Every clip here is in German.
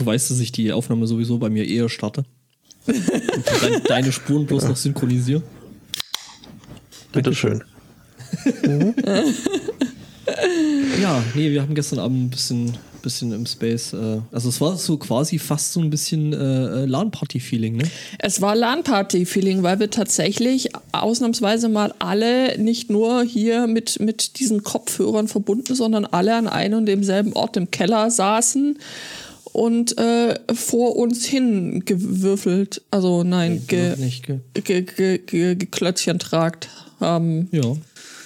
du weißt, dass ich die Aufnahme sowieso bei mir eher starte. Und deine Spuren bloß noch synchronisiere. Bitteschön. ja, nee, wir haben gestern Abend ein bisschen, bisschen im Space. Äh, also es war so quasi fast so ein bisschen äh, LAN-Party-Feeling, ne? Es war LAN-Party-Feeling, weil wir tatsächlich ausnahmsweise mal alle nicht nur hier mit, mit diesen Kopfhörern verbunden, sondern alle an einem und demselben Ort im Keller saßen und äh, vor uns hin gewürfelt, also nein, ge, nicht, ge ge, ge, ge, geklötzchen tragt haben. Ja.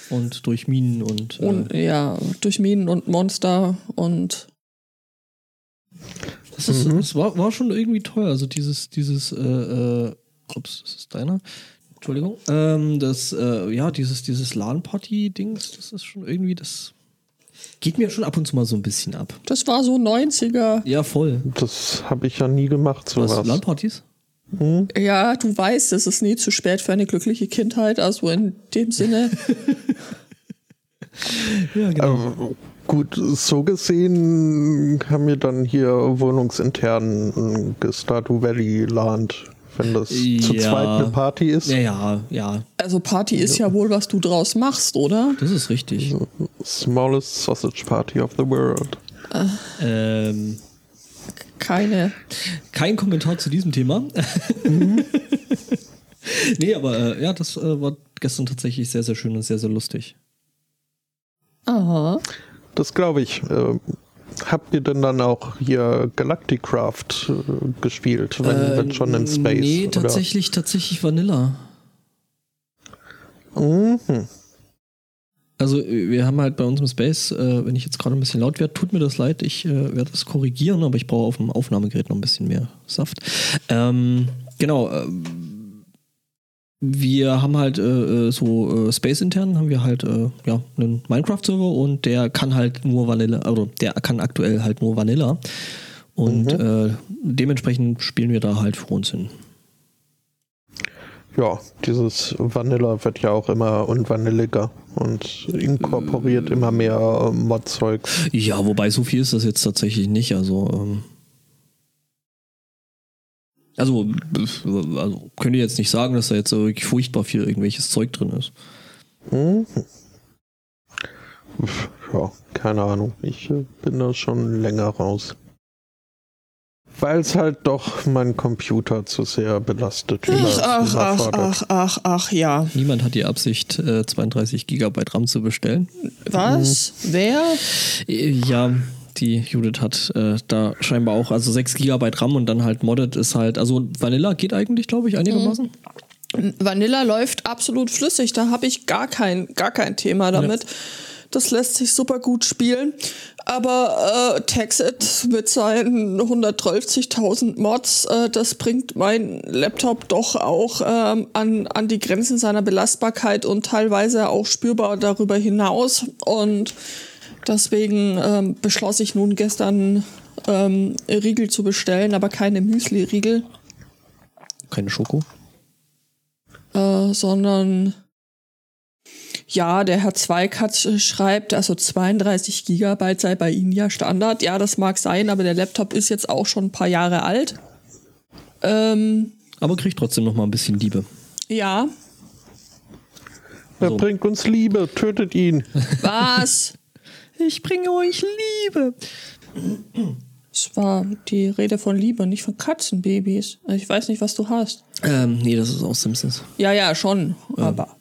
Und durch Minen und. Äh und ja, durch Minen und Monster und. Das, ist, mhm. das war, war schon irgendwie toll. Also dieses, dieses, äh, äh, ups, das ist deiner. Entschuldigung. Ähm, das, äh, ja, dieses, dieses LAN-Party-Dings, das ist schon irgendwie, das geht mir schon ab und zu mal so ein bisschen ab. Das war so 90er. Ja, voll. Das habe ich ja nie gemacht, sowas. Was, LAN-Partys? Hm? Ja, du weißt, es ist nie zu spät für eine glückliche Kindheit, also in dem Sinne. ja, genau. Ähm, gut, so gesehen haben wir dann hier wohnungsintern Stardew Valley Land, wenn das ja. zu zweit eine Party ist. Ja, ja, ja. Also Party ist ja wohl, was du draus machst, oder? Das ist richtig. Smallest Sausage Party of the World. Äh. Ähm, keine. Kein Kommentar zu diesem Thema. Mhm. nee, aber äh, ja, das äh, war gestern tatsächlich sehr, sehr schön und sehr, sehr lustig. Aha. Das glaube ich. Äh, habt ihr denn dann auch hier Galacticraft äh, gespielt, wenn, äh, wenn, schon in Space? Nee, tatsächlich, oder? tatsächlich Vanilla. Mhm. Also wir haben halt bei uns im Space, äh, wenn ich jetzt gerade ein bisschen laut werde, tut mir das leid, ich äh, werde das korrigieren, aber ich brauche auf dem Aufnahmegerät noch ein bisschen mehr Saft. Ähm, genau, äh, wir haben halt äh, äh, so äh, Space intern haben wir halt ja einen Minecraft-Server und der kann halt nur Vanilla, also der kann aktuell halt nur Vanilla und mhm. dementsprechend spielen wir da halt vor uns hin. Ja, dieses Vanilla wird ja auch immer unvanilliger und inkorporiert immer mehr Mod-Zeug. Ja, wobei so viel ist das jetzt tatsächlich nicht. Also, ähm also, also könnt ihr jetzt nicht sagen, dass da jetzt wirklich furchtbar viel irgendwelches Zeug drin ist. Mhm. Ja, keine Ahnung. Ich äh, bin da schon länger raus weil es halt doch mein Computer zu sehr belastet. Ach, ach, ach, ach, ach, ach, ja. Niemand hat die Absicht, 32 äh, Gigabyte RAM zu bestellen. Was? Mhm. Wer? Äh, ja, die Judith hat äh, da scheinbar auch, also 6 Gigabyte RAM und dann halt Modded ist halt, also Vanilla geht eigentlich, glaube ich, einigermaßen. Mhm. Vanilla läuft absolut flüssig, da habe ich gar kein, gar kein Thema damit. Ja. Das lässt sich super gut spielen. Aber äh, Texit mit seinen 130.000 Mods, äh, das bringt mein Laptop doch auch ähm, an, an die Grenzen seiner Belastbarkeit und teilweise auch spürbar darüber hinaus. Und deswegen ähm, beschloss ich nun gestern ähm, Riegel zu bestellen, aber keine Müsli-Riegel. Keine Schoko? Äh, sondern ja, der Herr Zweikatz äh, schreibt, also 32 Gigabyte sei bei Ihnen ja Standard. Ja, das mag sein, aber der Laptop ist jetzt auch schon ein paar Jahre alt. Ähm, aber kriegt trotzdem noch mal ein bisschen Liebe. Ja. Er so. bringt uns Liebe, tötet ihn. Was? Ich bringe euch Liebe. Es war die Rede von Liebe, nicht von Katzenbabys. Also ich weiß nicht, was du hast. Ähm, nee, das ist aus Simpsons. Ja, ja, schon. Ja. Aber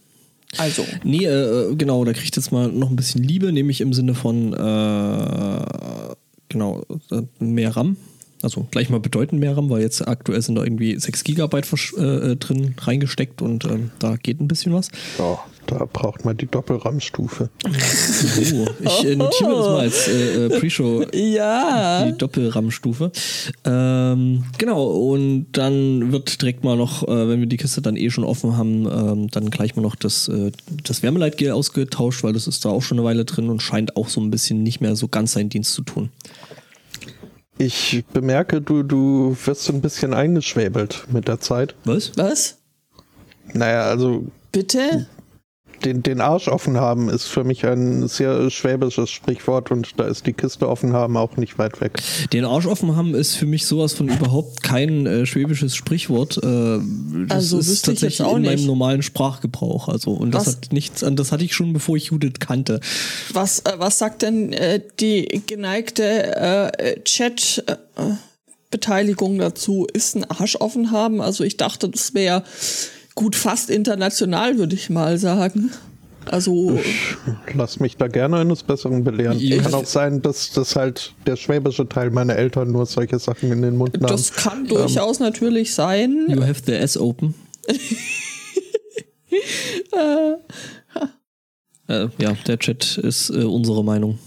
also. Nee, äh, genau, da kriegt jetzt mal noch ein bisschen Liebe, nämlich im Sinne von äh, genau, äh, mehr RAM. Also gleich mal bedeutend mehr RAM, weil jetzt aktuell sind da irgendwie 6 GB äh, drin reingesteckt und ähm, da geht ein bisschen was. Ja. Da braucht man die Doppelram-Stufe. So, ich äh, notiere das mal als äh, äh, Pre-Show. Ja. Die Doppelram-Stufe. Ähm, genau, und dann wird direkt mal noch, äh, wenn wir die Kiste dann eh schon offen haben, ähm, dann gleich mal noch das, äh, das Wärmeleitgel ausgetauscht, weil das ist da auch schon eine Weile drin und scheint auch so ein bisschen nicht mehr so ganz seinen Dienst zu tun. Ich bemerke, du, du wirst so ein bisschen eingeschwäbelt mit der Zeit. Was? Was? Naja, also. Bitte? Den, den Arsch offen haben ist für mich ein sehr schwäbisches Sprichwort und da ist die Kiste offen haben auch nicht weit weg. Den Arsch offen haben ist für mich sowas von überhaupt kein äh, schwäbisches Sprichwort. Äh, das Also ist tatsächlich in meinem nicht. normalen Sprachgebrauch. Also und das Was? hat nichts an, das hatte ich schon bevor ich Judith kannte. Was, äh, was sagt denn äh, die geneigte äh, Chat-Beteiligung dazu? Ist ein Arsch offen haben? Also ich dachte, das wäre gut fast international, würde ich mal sagen. Also Lass mich da gerne eines Besseren belehren. Ich- Kann auch sein, dass das halt der schwäbische Teil meiner Eltern nur solche Sachen in den Mund nahm. das kann durchaus natürlich sein. You have the S open. äh, ja, der Chat ist äh, unsere Meinung.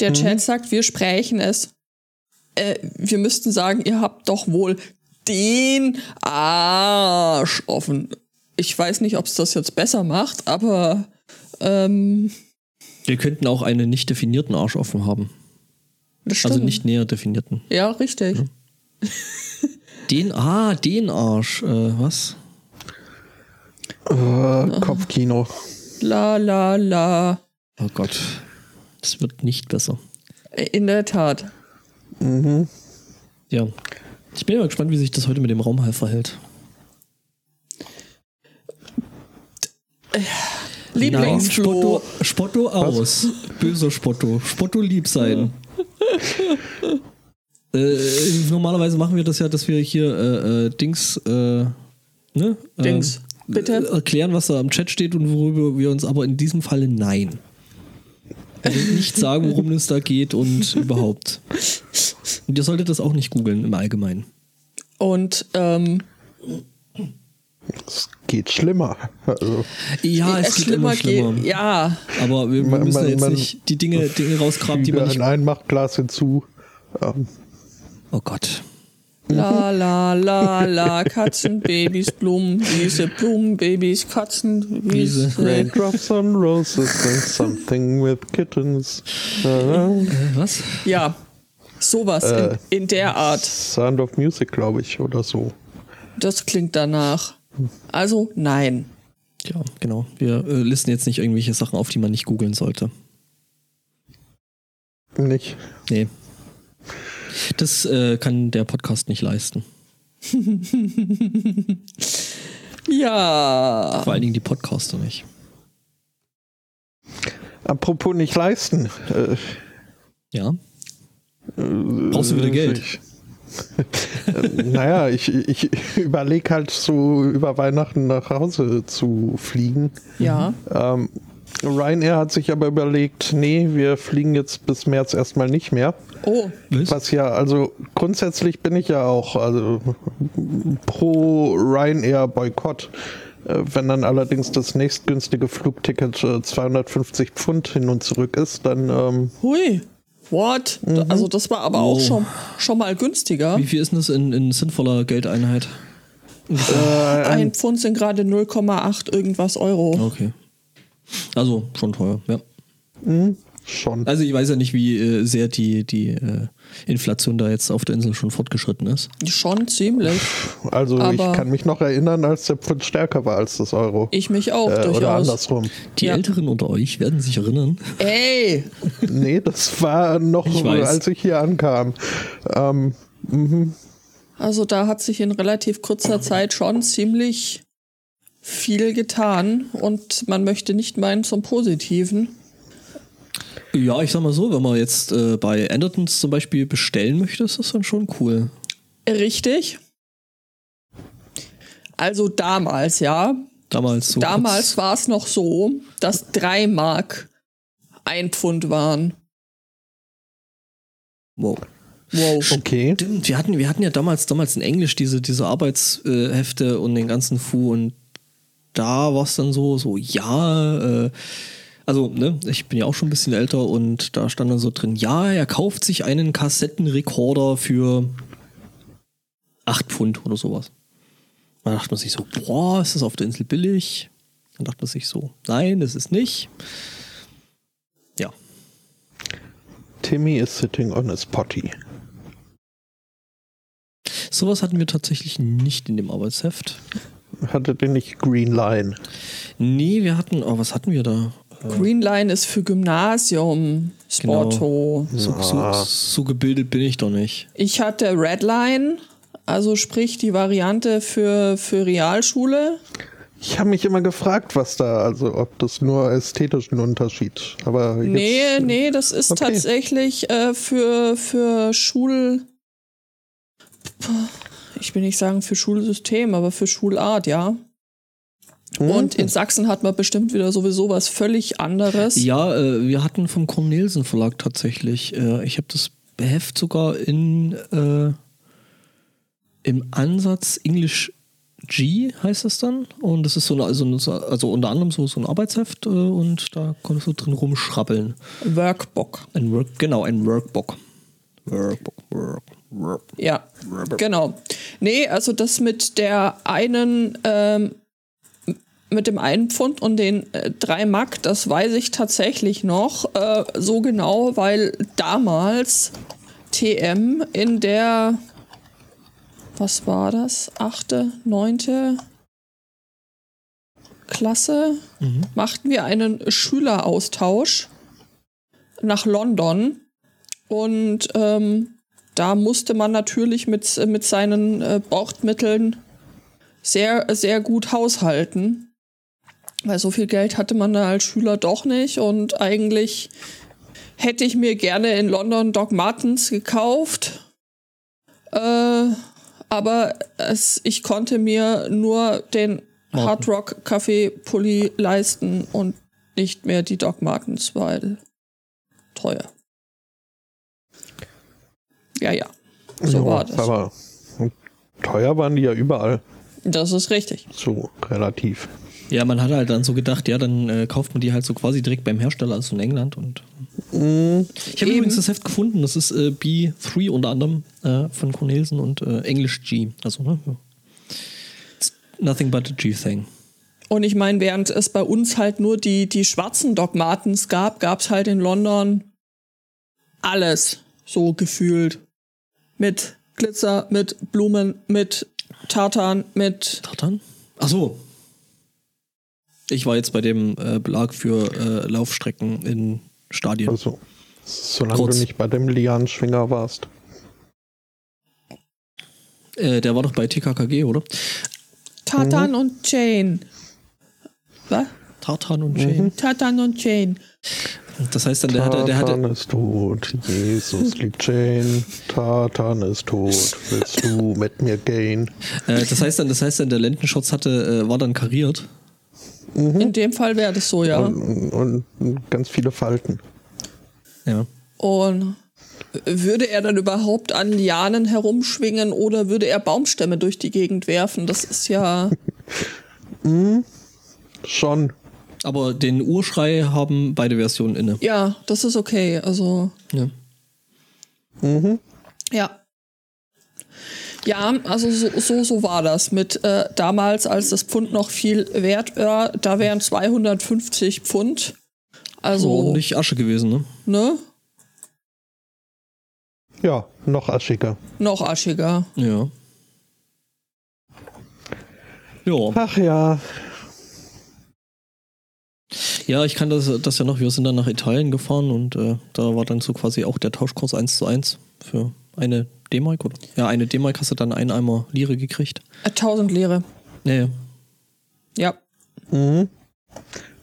Der Chat sagt, wir sprechen es. Äh, wir müssten sagen, ihr habt doch wohl den Arsch offen. Ich weiß nicht, ob es das jetzt besser macht, aber ähm, Wir könnten auch einen nicht definierten Arsch offen haben. Also nicht näher definierten. Ja, richtig. Den, ah, den Arsch. Äh, was? Äh, Kopfkino. La la la. Oh Gott. Das wird nicht besser. In der Tat. Ja. Ich bin mal gespannt, wie sich das heute mit dem Raumhall verhält. Lieblingsflo. Spotto, Spotto aus. Böser Spotto. Spotto lieb sein. äh, normalerweise machen wir das ja, dass wir hier äh, äh, Dings, äh, ne? Dings. Äh, Bitte? Erklären, was da im Chat steht und worüber wir uns aber in diesem Falle nein. Also nicht sagen, worum es da geht und überhaupt. Und ihr solltet das auch nicht googeln im Allgemeinen. Und ähm, Es geht schlimmer. Also, Ja, es geht immer schlimmer. geht. Ja. Aber wir, wir Man- müssen man- ja jetzt man nicht die Dinge, Dinge rausgraben, die man nicht. ein Einmachglas hinzu. Ähm, Oh Gott. La la la la, Katzenbabys, Blumenwiese, Blumenbabys, Katzenwiese. Raindrops on roses and something with kittens. Äh, was? Ja, sowas Äh. in, in der Art. Sound of Music, glaube ich, oder so. Das klingt danach. Also nein. Ja, genau. Wir äh, listen jetzt nicht irgendwelche Sachen auf, die man nicht googeln sollte. Nicht. Nee. Das äh, kann der Podcast nicht leisten. Ja. Vor allen Dingen die Podcaster nicht. Apropos nicht leisten. Äh, Ja. Brauchst du wieder Geld? Ich, Äh, naja, ich, ich überlege halt so über Weihnachten nach Hause zu fliegen. Ja. Ähm, Ryanair hat sich aber überlegt, nee, wir fliegen jetzt bis März erstmal nicht mehr. Oh, Was? Was ja, also grundsätzlich bin ich ja auch also, pro Ryanair-Boykott. Äh, Wenn dann allerdings das nächstgünstige Flugticket äh, 250 Pfund hin und zurück ist, dann ähm, hui. What? Also das war aber auch Oh. schon, schon mal günstiger. Wie viel ist denn das in, in sinnvoller Geldeinheit? Ein Pfund sind gerade 0,8 irgendwas Euro. Okay. Also schon teuer, ja. schon. Also ich weiß ja nicht, wie äh, sehr die, die äh, Inflation da jetzt auf der Insel schon fortgeschritten ist. Schon ziemlich. Also ich aber- kann mich noch erinnern, als der Pfund stärker war als das Euro. Ich mich auch äh, oder durchaus. andersrum. Die Ja. Älteren unter euch werden sich erinnern. Ey, Nee, das war noch, Ich als ich hier ankam. Ähm, also da hat sich in relativ kurzer Zeit schon ziemlich viel getan und man möchte nicht meinen zum Positiven. Ja, ich sag mal so, wenn man jetzt äh, bei Andertons zum Beispiel bestellen möchte, ist das dann schon cool. Richtig. Also damals, ja. Damals so. damals war es noch so, dass drei Mark ein Pfund waren. Wow. Wow. okay. Stimmt, wir hatten, wir hatten ja damals, damals in Englisch diese, diese Arbeitshefte und den ganzen Fu und da war es dann so, so, ja, äh, also, ne, ich bin ja auch schon ein bisschen älter und da stand dann so drin, ja, er kauft sich einen Kassettenrekorder für 8 Pfund oder sowas. Da dachte man sich so, boah, ist das auf der Insel billig? Dann dachte man sich so, nein, das ist nicht. Ja. Timmy is sitting on his potty. Sowas hatten wir tatsächlich nicht in dem Arbeitsheft. Hattet ihr nicht Green Line? Nee, wir hatten, oh, was hatten wir da? Green Line ist für Gymnasium, Sporto. So, so, so gebildet bin ich doch nicht. Ich hatte Red Line, also sprich die Variante für, für Realschule. Ich habe mich immer gefragt, was da, also ob das nur ästhetischen Unterschied. Aber jetzt, Nee, nee, das ist Okay. tatsächlich äh, für, für Schul. Ich will nicht sagen für Schulsystem, aber für Schulart, ja. Hm? Und in Sachsen hat man bestimmt wieder sowieso was völlig anderes. Ja, äh, wir hatten vom Cornelsen Verlag tatsächlich. Äh, ich habe das Heft sogar in äh, im Ansatz English G heißt das dann. Und das ist so eine, also, eine- also unter anderem so, so ein Arbeitsheft äh, und da konntest du drin rumschrabbeln. Workbook. Ein Work, genau, ein Workbook. Workbook, Work, Work. Ja, genau. Nee, also das mit der einen, ähm, mit dem einen Pfund und den äh, drei Mack, das weiß ich tatsächlich noch äh, so genau, weil damals TM in der, was war das, achte, neunte Klasse, machten wir einen Schüleraustausch nach London und ähm, da musste man natürlich mit, mit seinen äh, Bordmitteln sehr, sehr gut haushalten. Weil so viel Geld hatte man da als Schüler doch nicht. Und eigentlich hätte ich mir gerne in London Doc Martens gekauft. Äh, aber es, ich konnte mir nur den. Hard Rock Café Pulli leisten und nicht mehr die Doc Martens, weil teuer. Ja, ja. So Ja, war das. Aber teuer waren die ja überall. Das ist richtig. So relativ. Ja, man hat halt dann so gedacht, ja, dann äh, kauft man die halt so quasi direkt beim Hersteller, also in England. Und ich habe übrigens das Heft gefunden, das ist äh, B3 unter anderem äh, von Cornelsen und äh, English G. Also, ne? It's nothing but a G thing. Und ich meine, während es bei uns halt nur die, die schwarzen Doc Martens gab, gab es halt in London alles so gefühlt. Mit Glitzer, mit Blumen, mit Tartan, mit. Tartan? Ach so. Ich war jetzt bei dem äh, Belag für äh, Laufstrecken in Stadien. Also, solange Kurz. du nicht bei dem Lianschwinger warst. Äh, der war doch bei TKKG, oder? Tartan und Jane. Was? Tartan und Jane. Tartan und Jane. Das heißt dann, der hatte, der Tartan hatte, ist tot, Jesus liebt Jane. Tartan ist tot, willst du mit mir gehen? äh, das heißt dann, das heißt dann, der Lendenschutz hatte, äh, war dann kariert. In dem Fall wäre das so, ja. Und, und ganz viele Falten. Ja. Und würde er dann überhaupt an Lianen herumschwingen oder würde er Baumstämme durch die Gegend werfen? Das ist ja. Schon. Aber den Urschrei haben beide Versionen inne. Ja, das ist okay. Also. Ja. Ja. Ja, also so, so, so war das. Mit äh, damals, als das Pfund noch viel wert war, da wären 250 Pfund. Also, Ordentlich Asche gewesen, ne? ne? Ja, noch aschiger. Noch aschiger. Ja. Ja. Ach ja. Ja, ich kann das, das ja noch. Wir sind dann nach Italien gefahren und äh, da war dann so quasi auch der Tauschkurs 1 zu 1 für eine D-Mark, oder? Ja, eine D-Mark hast du dann einen Eimer Lire gekriegt. Äh, 1000 Lire. Ja, ja. Ja. Mhm.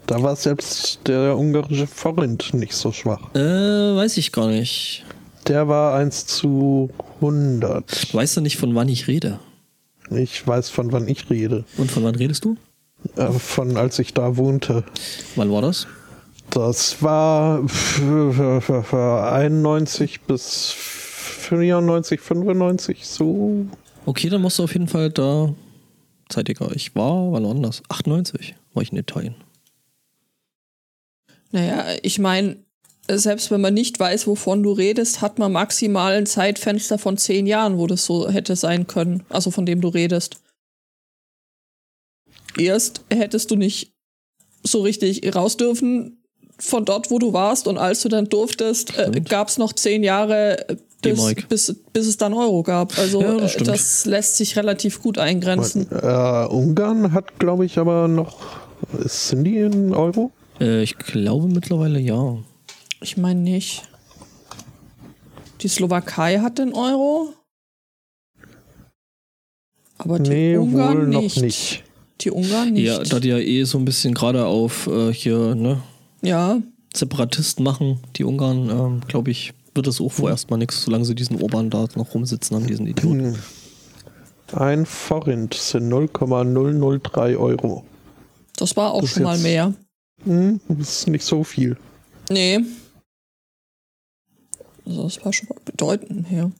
Da war selbst der ungarische Forint nicht so schwach. Äh, weiß ich gar nicht. Der war 1 zu 100. Weißt du nicht, von wann ich rede? Ich weiß, von wann ich rede. Und von wann redest du? Äh, von als ich da wohnte. Wann war das? Das war 91 bis 94, 95, so. Okay, dann musst du auf jeden Fall da zeitiger. Ich war, wann war das? 98 war ich in Italien. Naja, ich meine, selbst wenn man nicht weiß, wovon du redest, hat man maximal ein Zeitfenster von 10 Jahren, wo das so hätte sein können. Also von dem du redest. Erst hättest du nicht so richtig raus dürfen von dort, wo du warst. Und als du dann durftest, äh, gab es noch 10 Jahre, äh, bis, bis, bis es dann Euro gab. Also Ja, das äh, das lässt sich relativ gut eingrenzen. Äh, Ungarn hat, glaube ich, aber noch. Sind die in Euro? Äh, ich glaube mittlerweile ja. Ich meine nicht. Die Slowakei hat den Euro. Aber die Nee, Ungarn wohl noch nicht. nicht. Die Ungarn nicht. Ja, da die ja eh so ein bisschen gerade auf äh, hier, ne, ja. Separatisten machen, die Ungarn, ähm, glaube ich, wird das auch vorerst mal nichts, solange sie diesen Orban da noch rumsitzen haben, diesen Idioten. Ein Forint sind 0,003 Euro. Das war auch Das schon mal mehr. Hm, das ist nicht so viel. Nee. Also das war schon mal bedeutend her.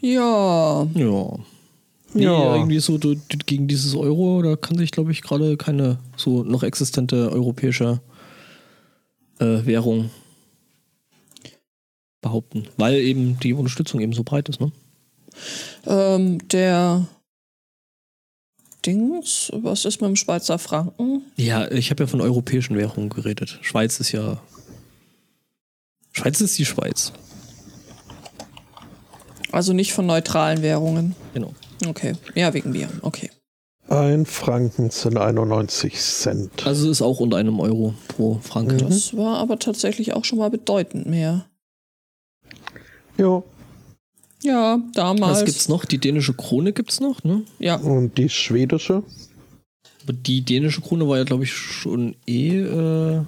Ja. Ja. Nee, Ja. irgendwie so du, du, gegen dieses Euro, da kann sich, glaube ich, gerade keine so noch existente europäische äh, Währung behaupten, weil eben die Unterstützung eben so breit ist, ne? Ähm, der Dings, was ist mit dem Schweizer Franken? Ja, ich habe ja von europäischen Währungen geredet. Schweiz ist ja. Schweiz ist die Schweiz. Also nicht von neutralen Währungen. Genau. Okay. Ja, wegen Bier. Okay. Ein Franken sind 91 Cent. Also ist auch unter einem Euro pro Franken. Das war aber tatsächlich auch schon mal bedeutend mehr. Ja, Ja, damals. Was gibt's noch? Die dänische Krone gibt's noch, ne? Ja, und die schwedische? Aber die dänische Krone war ja, glaube ich, schon eh. Äh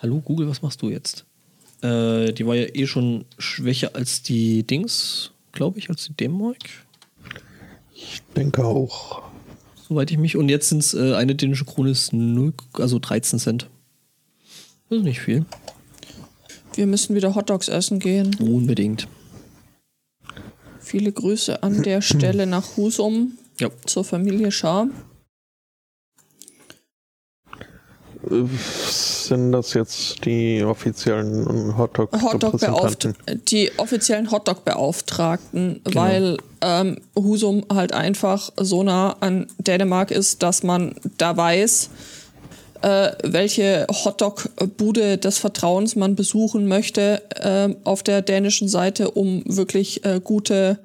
Hallo Google, was machst du jetzt? Äh, die war ja eh schon schwächer als die Dings, glaube ich, als die D-Mark. Ich denke auch. Soweit ich mich. Und jetzt sind es äh, eine dänische Krone ist 0, also 13 Cent. Das ist nicht viel. wir müssen wieder Hotdogs essen gehen. Unbedingt. Viele Grüße an der Stelle nach Husum Ja. zur Familie Schar. Sind das jetzt die offiziellen? Hotdog die offiziellen Hotdog-Beauftragten, Genau. weil ähm, Husum halt einfach so nah an Dänemark ist, dass man da weiß, äh, welche Hotdog-Bude des Vertrauens man besuchen möchte ähm, auf der dänischen Seite, um wirklich äh, gute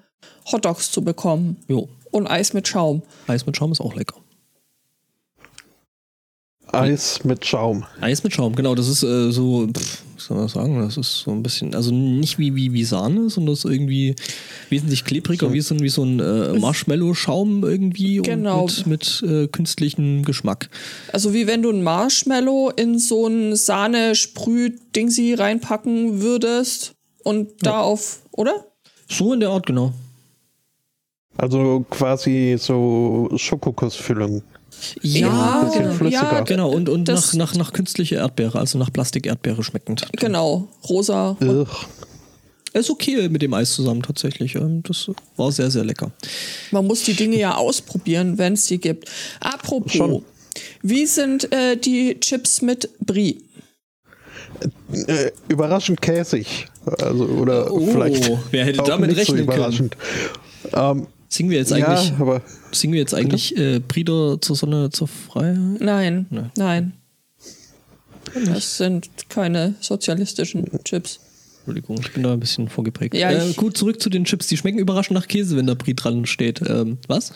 Hotdogs zu bekommen. Jo. Und Eis mit Schaum. Eis mit Schaum ist auch lecker. Eis mit Schaum. Eis mit Schaum, genau. Das ist äh, so, pff, was soll man sagen? Das ist so ein bisschen, also nicht wie, wie, wie Sahne, sondern das ist irgendwie wesentlich klebriger, wie so, ein- wie so ein äh, Marshmallow-Schaum irgendwie Genau. und mit, mit äh, künstlichem Geschmack. Also wie wenn du ein Marshmallow in so ein Sahne-Sprüh-Dingsi reinpacken würdest und da auf, oder? So in der Art, genau. Also quasi so Schokokussfüllung. Ja, genau. flüssiger. Ja, Genau, und, und nach, nach, nach künstlicher Erdbeere, also nach Plastik-Erdbeere schmeckend. Genau, rosa. Ugh. Ist okay mit dem Eis zusammen tatsächlich. Ähm, Das war sehr, sehr lecker. Man muss die Dinge ja ausprobieren, wenn es die gibt. Apropos, Schon. wie sind äh, die Chips mit Brie? Äh, überraschend käsig. Also, oder Oh, vielleicht. wer hätte auch damit nicht rechnen so können? überraschend. Ähm, Singen wir jetzt eigentlich, ja, aber singen wir jetzt eigentlich äh, Prieder zur Sonne, zur Freiheit? Nein, Nee. nein. Das sind keine sozialistischen Chips. Entschuldigung, ich bin da ein bisschen vorgeprägt. Ja, äh, gut, zurück zu den Chips. Die schmecken überraschend nach Käse, wenn da Brie dran steht. Ähm, was?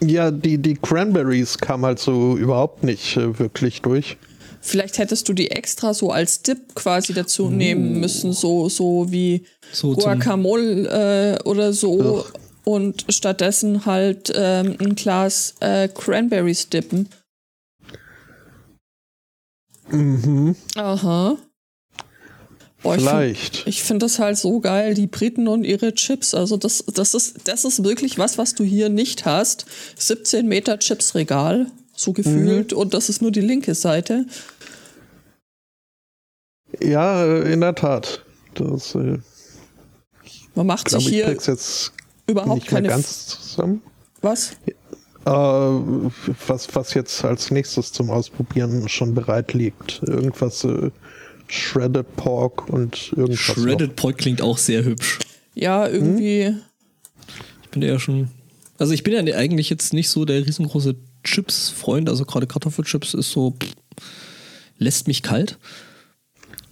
ja, die, die Cranberries kamen halt so überhaupt nicht äh, wirklich durch. Vielleicht hättest du die extra so als Dip quasi dazu nehmen müssen, so, so wie So Guacamole äh, oder so. Ugh. Und stattdessen halt ähm, ein Glas äh, Cranberries dippen. Mhm, Aha. Boah, ich find- vielleicht. Ich finde das halt so geil, die Briten und ihre Chips. Also das, das, ist, das ist wirklich was, was du hier nicht hast. 17 Meter Chipsregal, so gefühlt. Und das ist nur die linke Seite. Ja, in der Tat. Das äh, Man macht glaube sich ich, hier krieg's jetzt überhaupt nicht mehr keine... ganz zusammen. was? Äh, was, was jetzt als nächstes zum Ausprobieren schon bereit liegt. Irgendwas äh, Shredded Pork und irgendwas. Shredded Pork klingt auch sehr hübsch. Ja, irgendwie... Ich bin ja schon. Also ich bin ja eigentlich jetzt nicht so der riesengroße Chips-Freund. Also gerade Kartoffelchips ist so. Pff, lässt mich kalt.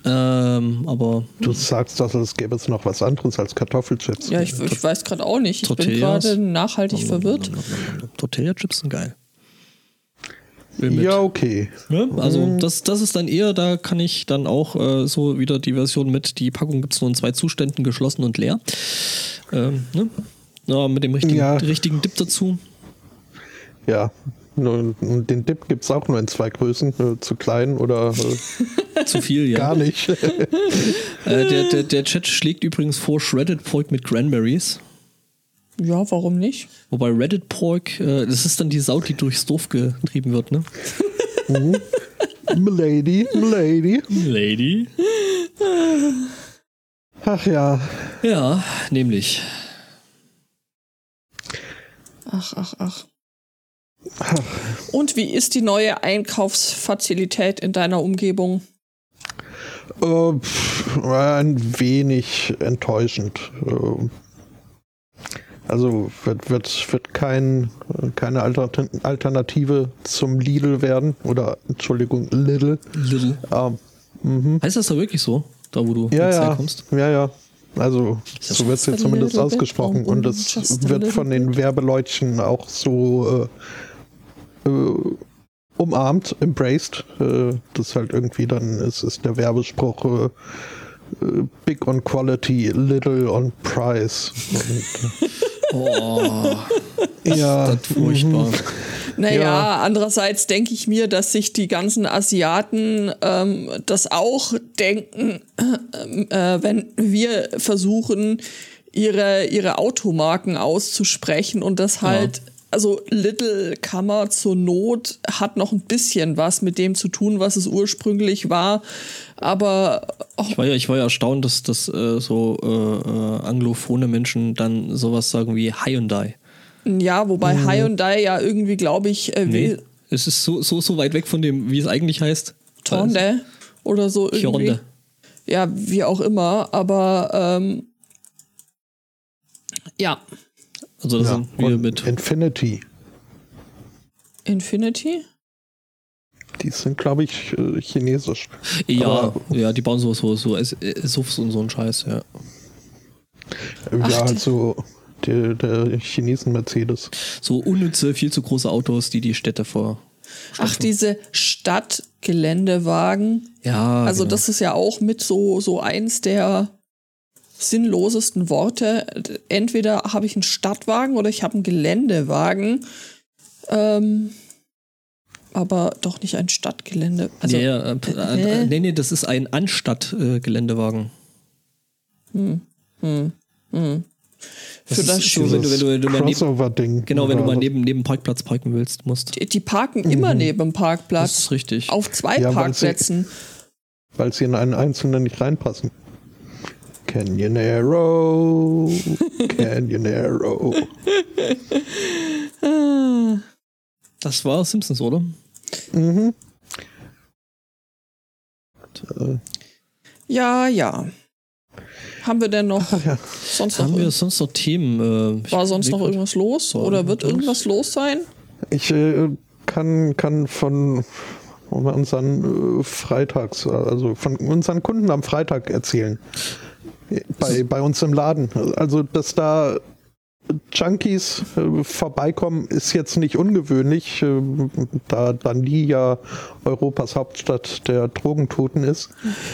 Ähm, aber Du sagst, dass es gäbe es noch was anderes als Kartoffelchips. Ja, ich, ich weiß gerade auch nicht. Ich bin Tortillas. gerade nachhaltig verwirrt. Tortilla-Chips sind geil. Ja, okay. Ja, also das, das ist dann eher, da kann ich dann auch äh, so wieder die Version mit, die Packung gibt es nur in zwei Zuständen, geschlossen und leer. Ähm, ne? ja, mit dem richtigen, Ja. richtigen Dip dazu. Ja. Und den Dip gibt es auch nur in zwei Größen, äh, zu klein oder äh, Zu viel, ja. gar nicht. Äh, der, der, der Chat schlägt übrigens vor Shredded Pork mit Cranberries. Ja, warum nicht? Wobei Reddit Pork, äh, das ist dann die Sau, die durchs Dorf getrieben wird, ne? Milady, Milady. Lady. Ach ja. Ja, nämlich. Ach, ach, ach. Und wie ist die neue Einkaufsfazilität in deiner Umgebung? Äh, ein wenig enttäuschend. Äh, also wird, wird, wird kein, keine Alter- Alternative zum Lidl werden. Oder Entschuldigung, Lidl. Little. Ähm, Heißt das da wirklich so? Da, wo du ja, jetzt ja, herkommst? ja, ja. Also so wird es jetzt zumindest ausgesprochen. Und es wird von den Werbeleutchen auch so äh, äh, umarmt, embraced. Äh, das halt irgendwie dann ist, ist der Werbespruch äh, äh, Big on Quality, Little on Price. Und, Oh, äh, ja, das ist furchtbar. Naja, Ja. andererseits denke ich mir, dass sich die ganzen Asiaten ähm, das auch denken, äh, wenn wir versuchen, ihre, ihre Automarken auszusprechen und das halt, also Little Kammer zur Not hat noch ein bisschen was mit dem zu tun, was es ursprünglich war, aber oh, Ich war ja, ich war ja erstaunt, dass, dass äh, so äh, äh, anglophone Menschen dann sowas sagen wie Hyundai. ja, wobei Hyundai ja irgendwie, glaube ich, äh, Nee. will Es ist so, so, so weit weg von dem, wie es eigentlich heißt. Tonde oder so irgendwie. Hyundai. ja, wie auch immer, aber ähm, ja, Also das ja. sind wir und mit. Infinity. Infinity? Die sind, glaube ich, äh, chinesisch. Ja, aber- ja, die bauen so, so, so S- SUVs und so einen Scheiß, ja. Ach, ja, also der, der Chinesen Mercedes. So unnütze, viel zu große Autos, die die Städte vor. Ach, diese Stadtgeländewagen. Ja, Also genau. das ist ja auch mit so, so eins der sinnlosesten Worte. Entweder habe ich einen Stadtwagen oder ich habe einen Geländewagen. Ähm, aber doch nicht ein Stadtgelände. Also, ja, ja, äh, Hä? äh, nee, nee, das ist ein Anstatt-Geländewagen. hm, hm. Das Für ist das so, schon. wenn du, wenn du, wenn du mal neben, genau, wenn du mal neben, neben Parkplatz parken willst, musst. Die, die parken immer neben dem Das Parkplatz. ist richtig. Auf zwei Ja, weil sie- Parkplätzen. weil sie in einen einzelnen nicht reinpassen. Canyonero, Canyonero. Das war Simpsons, oder? Mhm. Ja, ja. Haben wir denn noch Ach ja. sonst noch, Haben wir irgend- sonst noch Themen? Äh, war sonst noch irgendwas los? Oder wird irgendwas? irgendwas los sein? Ich äh, kann, kann von unseren äh, Freitags, also von unseren Kunden am Freitag erzählen. Bei, bei uns im Laden. Also, dass da Junkies äh, vorbeikommen, ist jetzt nicht ungewöhnlich, äh, da Dundee ja Europas Hauptstadt der Drogentoten ist.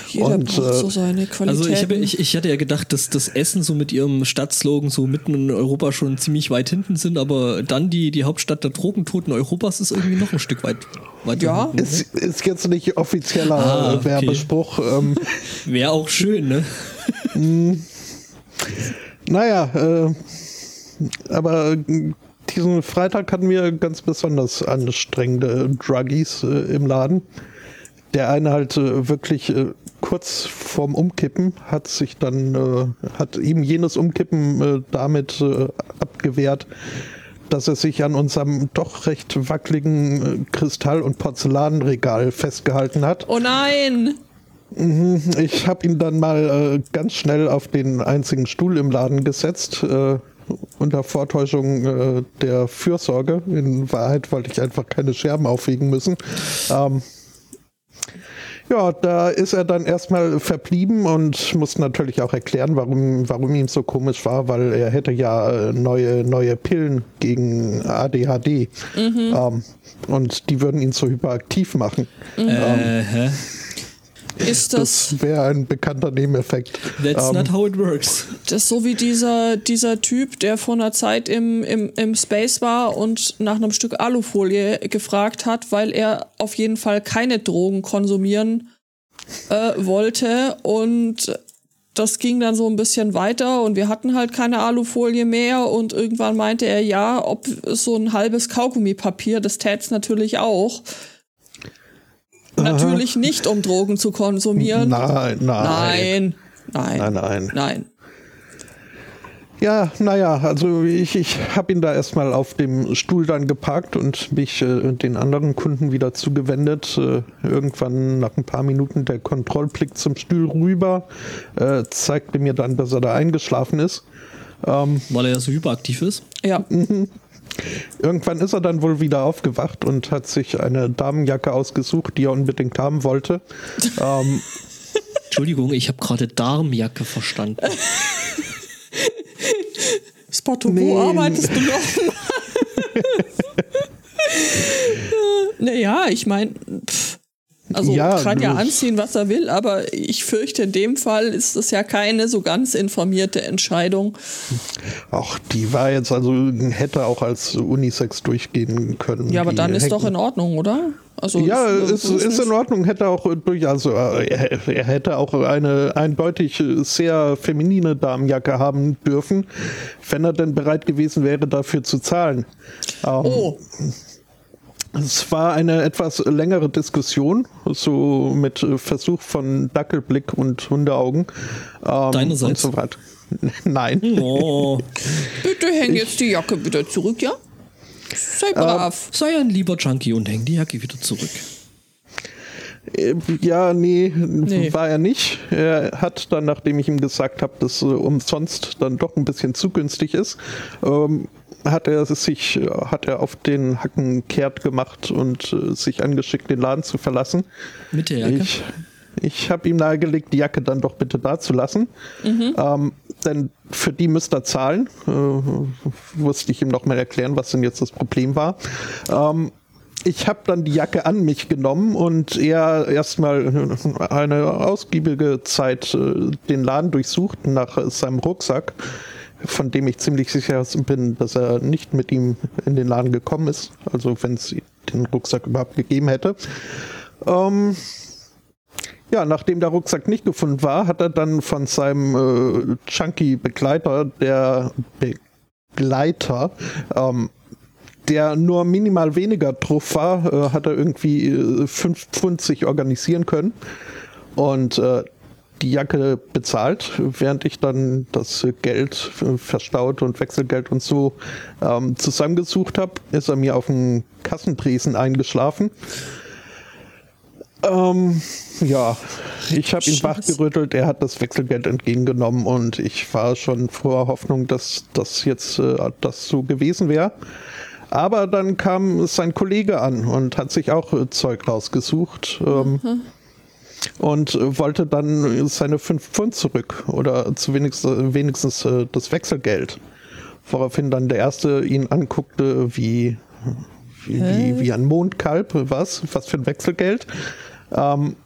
Jeder Und, braucht äh, so seine Qualitäten. Also ich, habe, ich, ich hatte ja gedacht, dass das Essen so mit ihrem Stadtslogan so mitten in Europa schon ziemlich weit hinten sind, aber dann die, die Hauptstadt der Drogentoten Europas ist irgendwie noch ein Stück weit weiter Ja. hinten. Ist, ist jetzt nicht offizieller Ah, okay. Werbespruch. Ähm, Wäre auch schön, ne? Naja, äh, aber äh, diesen Freitag hatten wir ganz besonders anstrengende Druggies äh, im Laden. Der eine halt äh, wirklich äh, kurz vorm Umkippen hat sich dann, äh, hat ihm jenes Umkippen damit abgewehrt, dass er sich an unserem doch recht wackeligen Kristall- und Porzellanregal festgehalten hat. oh nein! Ich habe ihn dann mal äh, ganz schnell auf den einzigen Stuhl im Laden gesetzt, äh, unter Vortäuschung äh, der Fürsorge. In Wahrheit wollte ich einfach keine Scherben aufwiegen müssen. Ähm, Ja, da ist er dann erstmal verblieben und muss natürlich auch erklären, warum, warum ihm so komisch war, weil er hätte ja äh, neue, neue Pillen gegen ADHD. Mhm. Ähm, und die würden ihn so hyperaktiv machen. Mhm. Ähm, äh, ist das. Das wäre ein bekannter Nebeneffekt. That's um, not ähm, how it works. Das ist so wie dieser, dieser Typ, der vor einer Zeit im, im, im Space war und nach einem Stück Alufolie gefragt hat, weil er auf jeden Fall keine Drogen konsumieren äh, wollte. Und das ging dann so ein bisschen weiter und wir hatten halt keine Alufolie mehr und irgendwann meinte er, ja, ob so ein halbes Kaugummipapier, das tät's natürlich auch. Natürlich nicht, um Drogen zu konsumieren. Nein, nein. Nein. Nein, nein. Nein. Ja, naja, also ich, ich habe ihn da erstmal auf dem Stuhl dann geparkt und mich äh, den anderen Kunden wieder zugewendet. Äh, irgendwann nach ein paar Minuten der Kontrollblick zum Stuhl rüber, äh, zeigte mir dann, dass er da eingeschlafen ist. Ähm, Weil er so hyperaktiv ist? Ja. Irgendwann ist er dann wohl wieder aufgewacht und hat sich eine Damenjacke ausgesucht, die er unbedingt haben wollte. ähm, Entschuldigung, ich habe gerade Darmjacke verstanden. Spotto, nee. wo arbeitest du noch? naja, ich meine, also ja, kann ja anziehen, was er will, aber ich fürchte, in dem Fall ist das ja keine so ganz informierte Entscheidung. Ach, die war jetzt also, hätte auch als Unisex durchgehen können. Ja, aber dann ist doch in Ordnung, oder? Also ja, ist, ist, ist in Ordnung, hätte auch also, er hätte auch eine eindeutig sehr feminine Damenjacke haben dürfen, wenn er denn bereit gewesen wäre, dafür zu zahlen. oh. Ähm, es war eine etwas längere Diskussion, so mit Versuch von Dackelblick und Hundeaugen. Ähm, Deinerseits? Und so weiter. Nein. Oh. Bitte häng jetzt die Jacke wieder zurück, ja? Sei brav. Äh, sei ein lieber Junkie und häng die Jacke wieder zurück. Äh, ja, nee, nee, war er nicht. Er hat dann, nachdem ich ihm gesagt habe, dass äh, umsonst dann doch ein bisschen zu günstig ist, ähm, hat er sich hat er auf den Hacken kehrt gemacht und äh, sich angeschickt, den Laden zu verlassen. Mit der Jacke? Ich, ich habe ihm nahegelegt, die Jacke dann doch bitte da zu lassen. Mhm. Ähm, denn für die müsste er zahlen. Äh, musste ich ihm noch mal erklären, was denn jetzt das Problem war. Ähm, ich habe dann die Jacke an mich genommen und er erstmal eine ausgiebige Zeit äh, den Laden durchsucht nach seinem Rucksack von dem ich ziemlich sicher bin, dass er nicht mit ihm in den Laden gekommen ist. Also wenn es den Rucksack überhaupt gegeben hätte. Ähm, ja, nachdem der Rucksack nicht gefunden war, hat er dann von seinem äh, Chunky-Begleiter, der Begleiter, ähm, der nur minimal weniger drauf war, äh, hat er irgendwie äh, 5 Pfund sich organisieren können. Und äh, die Jacke bezahlt, während ich dann das Geld verstaut und Wechselgeld und so ähm, zusammengesucht habe, ist er mir auf dem Kassentresen eingeschlafen. Ähm, ja, ich habe ihn wachgerüttelt, er hat das Wechselgeld entgegengenommen und ich war schon vor Hoffnung, dass das jetzt äh, das so gewesen wäre. Aber dann kam sein Kollege an und hat sich auch äh, Zeug rausgesucht. Ähm, mhm und wollte dann seine 5 Pfund zurück oder zu wenigstens, wenigstens äh, das Wechselgeld. Woraufhin dann der Erste ihn anguckte wie, wie, wie, wie, ein Mondkalb, was, was für ein Wechselgeld. Ähm,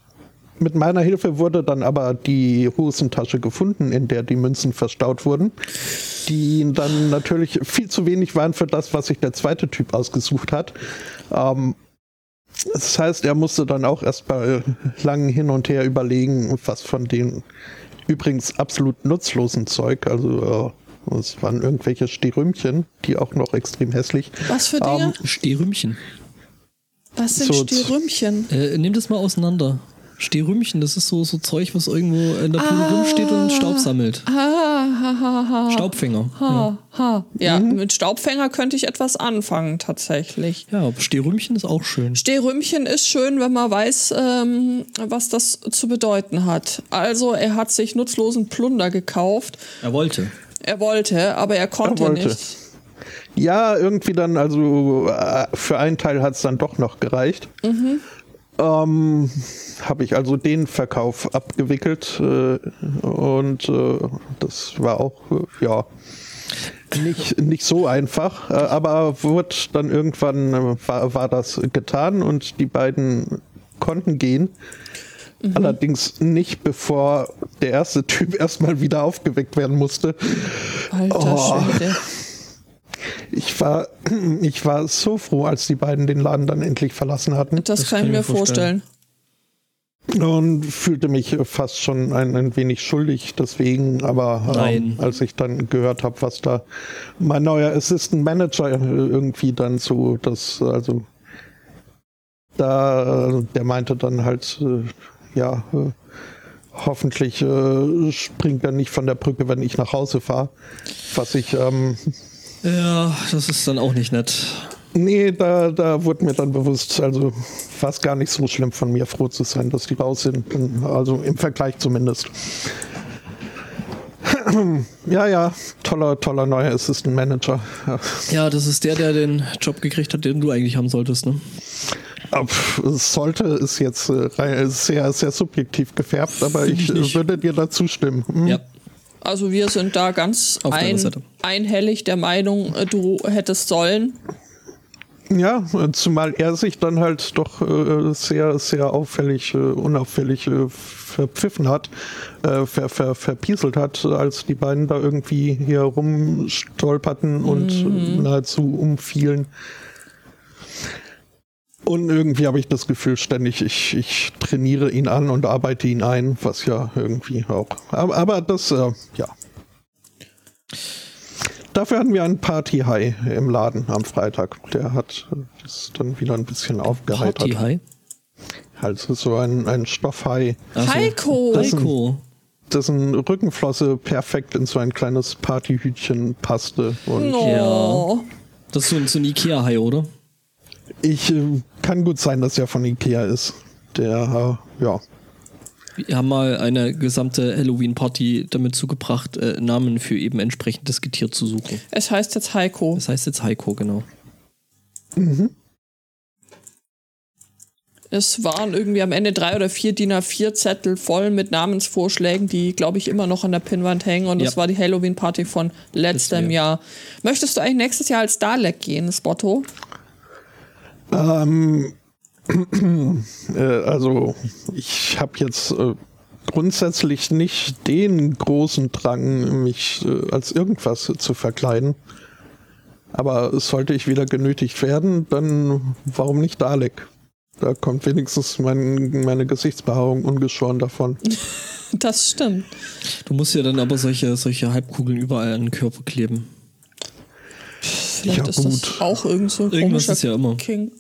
mit meiner Hilfe wurde dann aber die Hosentasche gefunden, in der die Münzen verstaut wurden, die dann natürlich viel zu wenig waren für das, was sich der zweite Typ ausgesucht hat. Ähm, das heißt, er musste dann auch erstmal lang hin und her überlegen, was von dem übrigens absolut nutzlosen Zeug, also äh, es waren irgendwelche Stehrümchen, die auch noch extrem hässlich. Was für Dinge? Ähm, Stehrümchen. Was sind so Stehrümchen? Äh, nimm das mal auseinander. Stehrümchen, das ist so, so Zeug, was irgendwo in der Pool ah, rumsteht und Staub sammelt. Ah, ha, ha, ha, Staubfänger. Ha, ja, ha. ja mhm. mit Staubfänger könnte ich etwas anfangen, tatsächlich. Ja, aber Stehrümchen ist auch schön. Stehrümchen ist schön, wenn man weiß, ähm, was das zu bedeuten hat. Also, er hat sich nutzlosen Plunder gekauft. Er wollte. Er wollte, aber er konnte er nicht. Ja, irgendwie dann, also äh, für einen Teil hat es dann doch noch gereicht. Mhm. Ähm, habe ich also den Verkauf abgewickelt äh, und äh, das war auch, äh, ja, nicht, nicht so einfach, äh, aber wurde dann irgendwann, äh, war, war das getan und die beiden konnten gehen. Mhm. Allerdings nicht, bevor der erste Typ erstmal wieder aufgeweckt werden musste. Alter oh. Schwede. Ich war, ich war so froh, als die beiden den Laden dann endlich verlassen hatten. Das, das kann ich mir vorstellen. vorstellen. Und fühlte mich fast schon ein, ein wenig schuldig deswegen, aber ähm, als ich dann gehört habe, was da mein neuer Assistant Manager irgendwie dann so, das, also da, der meinte dann halt, äh, ja, äh, hoffentlich äh, springt er nicht von der Brücke, wenn ich nach Hause fahre. Was ich ähm, ja, das ist dann auch nicht nett. Nee, da, da wurde mir dann bewusst, also war es gar nicht so schlimm von mir, froh zu sein, dass die raus sind. Also im Vergleich zumindest. Ja, ja, toller, toller neuer Assistant Manager. Ja. ja, das ist der, der den Job gekriegt hat, den du eigentlich haben solltest, ne? sollte ist jetzt äh, sehr, sehr subjektiv gefärbt, aber ich, ich würde dir dazu stimmen. Hm? Ja, also wir sind da ganz ein, einhellig der Meinung, äh, du hättest sollen. Ja, zumal er sich dann halt doch äh, sehr, sehr auffällig, äh, unauffällig äh, verpfiffen hat, äh, ver, ver, verpieselt hat, als die beiden da irgendwie hier rumstolperten und mhm. nahezu umfielen. Und irgendwie habe ich das Gefühl ständig, ich, ich trainiere ihn an und arbeite ihn ein, was ja irgendwie auch. Aber, aber das, äh, ja. Dafür hatten wir einen Party-High im Laden am Freitag. Der hat das dann wieder ein bisschen aufgeheitert. Party-High? Also so ein, ein Stoffhai. Also, Heiko! Heiko! Dessen Rückenflosse perfekt in so ein kleines Partyhütchen passte. Und no. Ja. Das ist so, so ein Ikea-Hai, oder? Ich äh, kann gut sein, dass er von Ikea ist. Der, äh, ja. Wir haben mal eine gesamte Halloween-Party damit zugebracht, äh, Namen für eben entsprechendes Getier zu suchen. Es heißt jetzt Heiko. Es heißt jetzt Heiko, genau. Mhm. Es waren irgendwie am Ende drei oder vier DIN A4 Zettel voll mit Namensvorschlägen, die, glaube ich, immer noch an der Pinnwand hängen. Und ja. das war die Halloween-Party von letztem Jahr. Möchtest du eigentlich nächstes Jahr als Dalek gehen, Spotto? Ähm, äh, also ich habe jetzt äh, grundsätzlich nicht den großen Drang, mich äh, als irgendwas zu verkleiden. Aber sollte ich wieder genötigt werden, dann warum nicht Dalek? Da kommt wenigstens mein, meine Gesichtsbehaarung ungeschoren davon. Das stimmt. Du musst ja dann aber solche, solche Halbkugeln überall an den Körper kleben. Vielleicht ja, ist gut. das auch irgend so ein Irgendwas ist ja immer. King.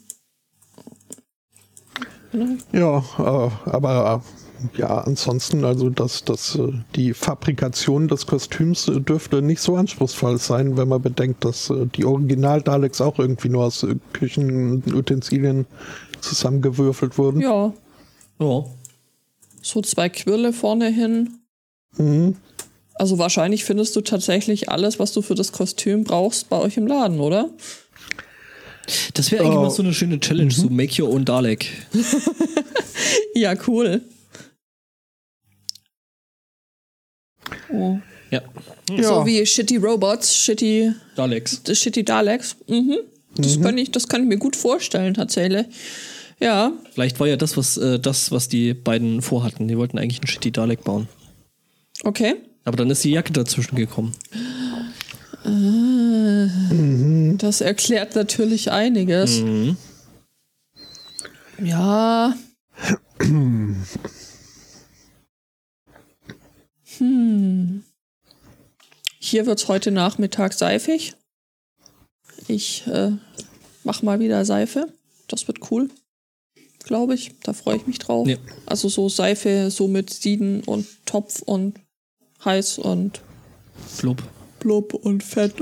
Ja, äh, aber äh, ja, ansonsten, also das, das, äh, die Fabrikation des Kostüms dürfte nicht so anspruchsvoll sein, wenn man bedenkt, dass die Original-Daleks auch irgendwie nur aus Küchenutensilien zusammengewürfelt wurden. Ja. Ja. So zwei Quirle vorne hin. Mhm. Also wahrscheinlich findest du tatsächlich alles, was du für das Kostüm brauchst, bei euch im Laden, oder? Das wäre eigentlich oh. mal so eine schöne Challenge, mhm. so Make Your Own Dalek. ja, cool. Oh. Ja. So wie Shitty Robots, Shitty Daleks. Shitty Daleks. Mhm. Das, mhm. Kann ich, das kann ich mir gut vorstellen, tatsächlich. Ja. Vielleicht war ja das, was, äh, das, was die beiden vorhatten. Die wollten eigentlich einen Shitty Dalek bauen. Okay. Aber dann ist die Jacke dazwischen gekommen. Mhm. Das erklärt natürlich einiges. Mhm. Ja. Hm. Hier wird es heute Nachmittag seifig. Ich äh, mach mal wieder Seife. Das wird cool. Glaube ich. Da freue ich mich drauf. Ja. Also so Seife, so mit Sieden und Topf und heiß und Flub blub und fett.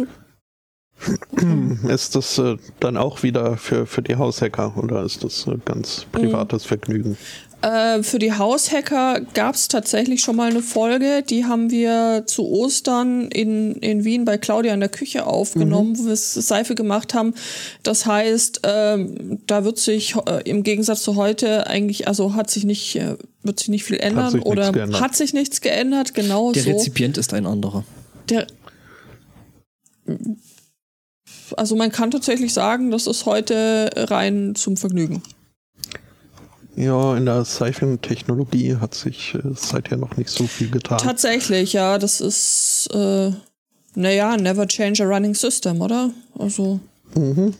Ist das äh, dann auch wieder für, für die Haushacker oder ist das ein ganz privates mhm. Vergnügen? Äh, für die Haushacker gab es tatsächlich schon mal eine Folge. Die haben wir zu Ostern in, in Wien bei Claudia in der Küche aufgenommen, mhm. wo wir Seife gemacht haben. Das heißt, ähm, da wird sich äh, im Gegensatz zu heute eigentlich, also hat sich nicht, äh, wird sich nicht viel ändern hat oder hat sich nichts geändert. Genau der so. Rezipient ist ein anderer. Der also man kann tatsächlich sagen, das ist heute rein zum Vergnügen. Ja, in der Seifentechnologie hat sich äh, seither noch nicht so viel getan. Tatsächlich, ja, das ist, äh, naja, never change a running system, oder? Also. Mhm.